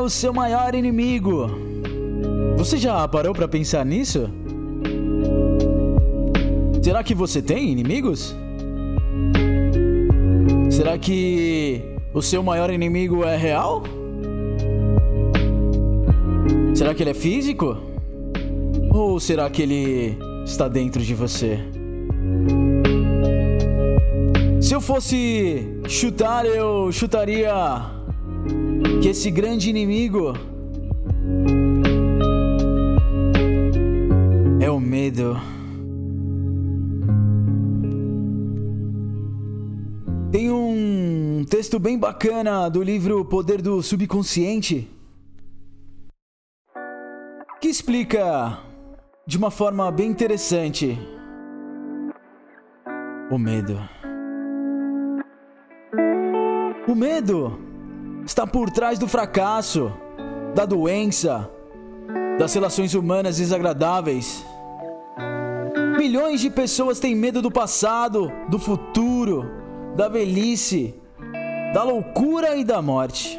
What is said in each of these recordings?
o seu maior inimigo? Você já parou para pensar nisso? Será que você tem inimigos? Será que o seu maior inimigo é real? Será que ele é físico? Ou será que ele está dentro de você? Se eu fosse chutar, eu chutaria que esse grande inimigo é o medo. Tem um texto bem bacana do livro Poder do Subconsciente que explica de uma forma bem interessante o medo. O medo está por trás do fracasso, da doença, das relações humanas desagradáveis. Milhões de pessoas têm medo do passado, do futuro, da velhice, da loucura e da morte.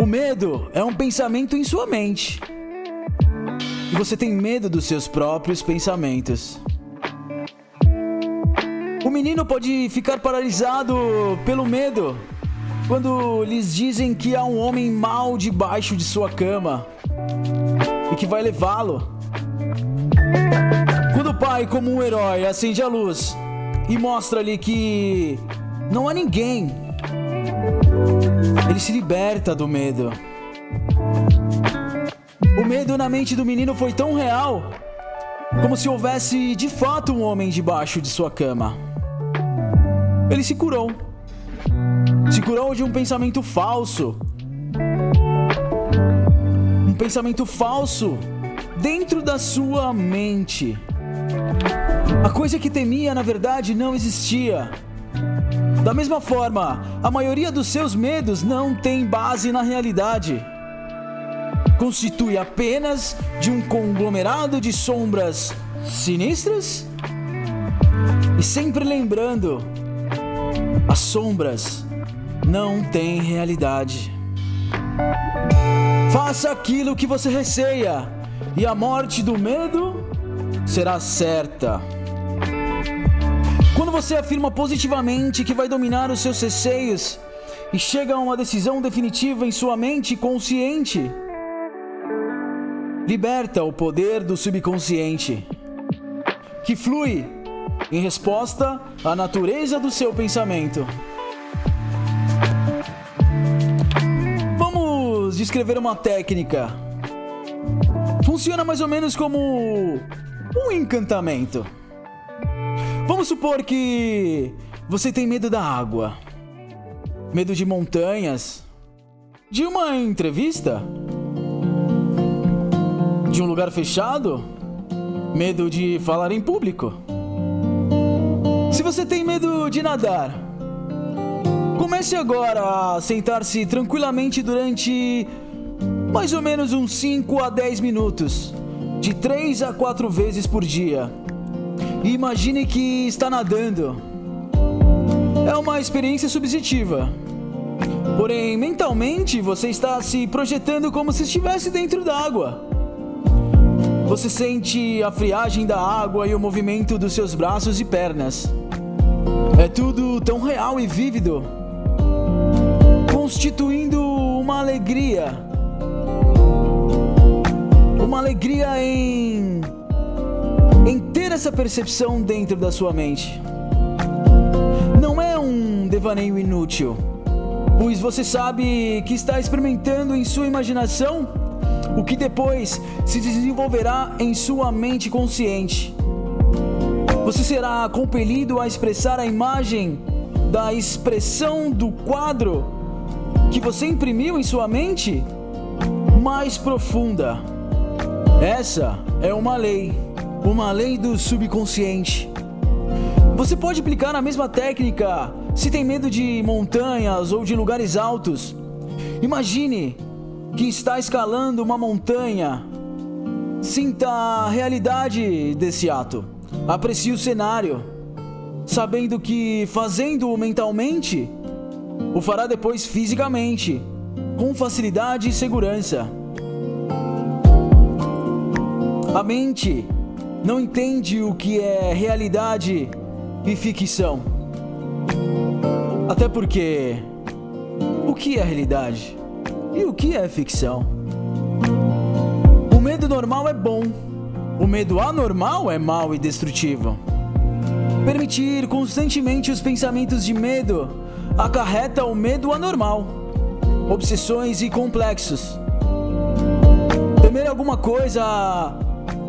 O medo é um pensamento em sua mente. E você tem medo dos seus próprios pensamentos. O menino pode ficar paralisado pelo medo quando lhes dizem que há um homem mau debaixo de sua cama e que vai levá-lo. Quando o pai, como um herói, acende a luz e mostra-lhe que não há ninguém, ele se liberta do medo. O medo na mente do menino foi tão real como se houvesse de fato um homem debaixo de sua cama. Ele se curou. Se curou de um pensamento falso. Um pensamento falso dentro da sua mente. A coisa que temia, na verdade, não existia. Da mesma forma, a maioria dos seus medos não tem base na realidade. Constitui apenas de um conglomerado de sombras sinistras? E sempre lembrando as sombras não têm realidade. Faça aquilo que você receia, e a morte do medo será certa. Quando você afirma positivamente que vai dominar os seus receios e chega a uma decisão definitiva em sua mente consciente, liberta o poder do subconsciente, que flui em resposta à natureza do seu pensamento. Vamos descrever uma técnica. Funciona mais ou menos como um encantamento. Vamos supor que você tem medo da água, medo de montanhas, de uma entrevista, de um lugar fechado, medo de falar em público. Se você tem medo de nadar, comece agora a sentar-se tranquilamente durante mais ou menos uns 5 a 10 minutos, de 3 a 4 vezes por dia. E imagine que está nadando. É uma experiência subjetiva. Porém, mentalmente você está se projetando como se estivesse dentro d'água. Você sente a friagem da água e o movimento dos seus braços e pernas. É tudo tão real e vívido, constituindo uma alegria. Uma alegria em em ter essa percepção dentro da sua mente. Não é um devaneio inútil, pois você sabe que está experimentando em sua imaginação o que depois se desenvolverá em sua mente consciente. Você será compelido a expressar a imagem da expressão do quadro que você imprimiu em sua mente mais profunda. Essa é uma lei, uma lei do subconsciente. Você pode aplicar a mesma técnica se tem medo de montanhas ou de lugares altos. Imagine que está escalando uma montanha. Sinta a realidade desse ato. Aprecie o cenário, sabendo que fazendo-o mentalmente, o fará depois fisicamente, com facilidade e segurança. A mente não entende o que é realidade e ficção. Até porque o que é realidade e o que é ficção? O medo normal é bom, o medo anormal é mau e destrutivo. Permitir constantemente os pensamentos de medo acarreta o medo anormal, obsessões e complexos. Temer alguma coisa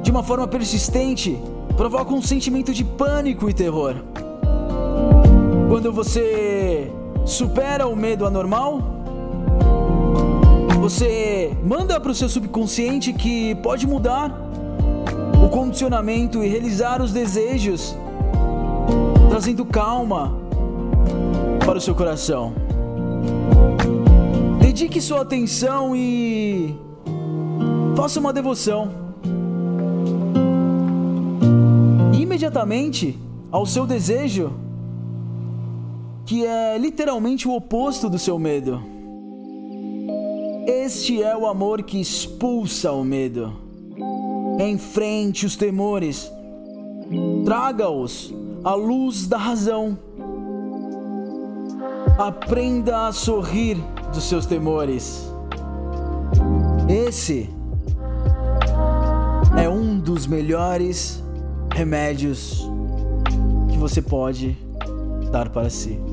de uma forma persistente provoca um sentimento de pânico e terror. Quando você supera o medo anormal, você manda para o seu subconsciente que pode mudar condicionamento e realizar os desejos, trazendo calma para o seu coração. Dedique sua atenção e faça uma devoção. Imediatamente ao seu desejo, que é literalmente o oposto do seu medo. Este é o amor que expulsa o medo. Enfrente os temores, traga-os à luz da razão. Aprenda a sorrir dos seus temores. Esse é um dos melhores remédios que você pode dar para si.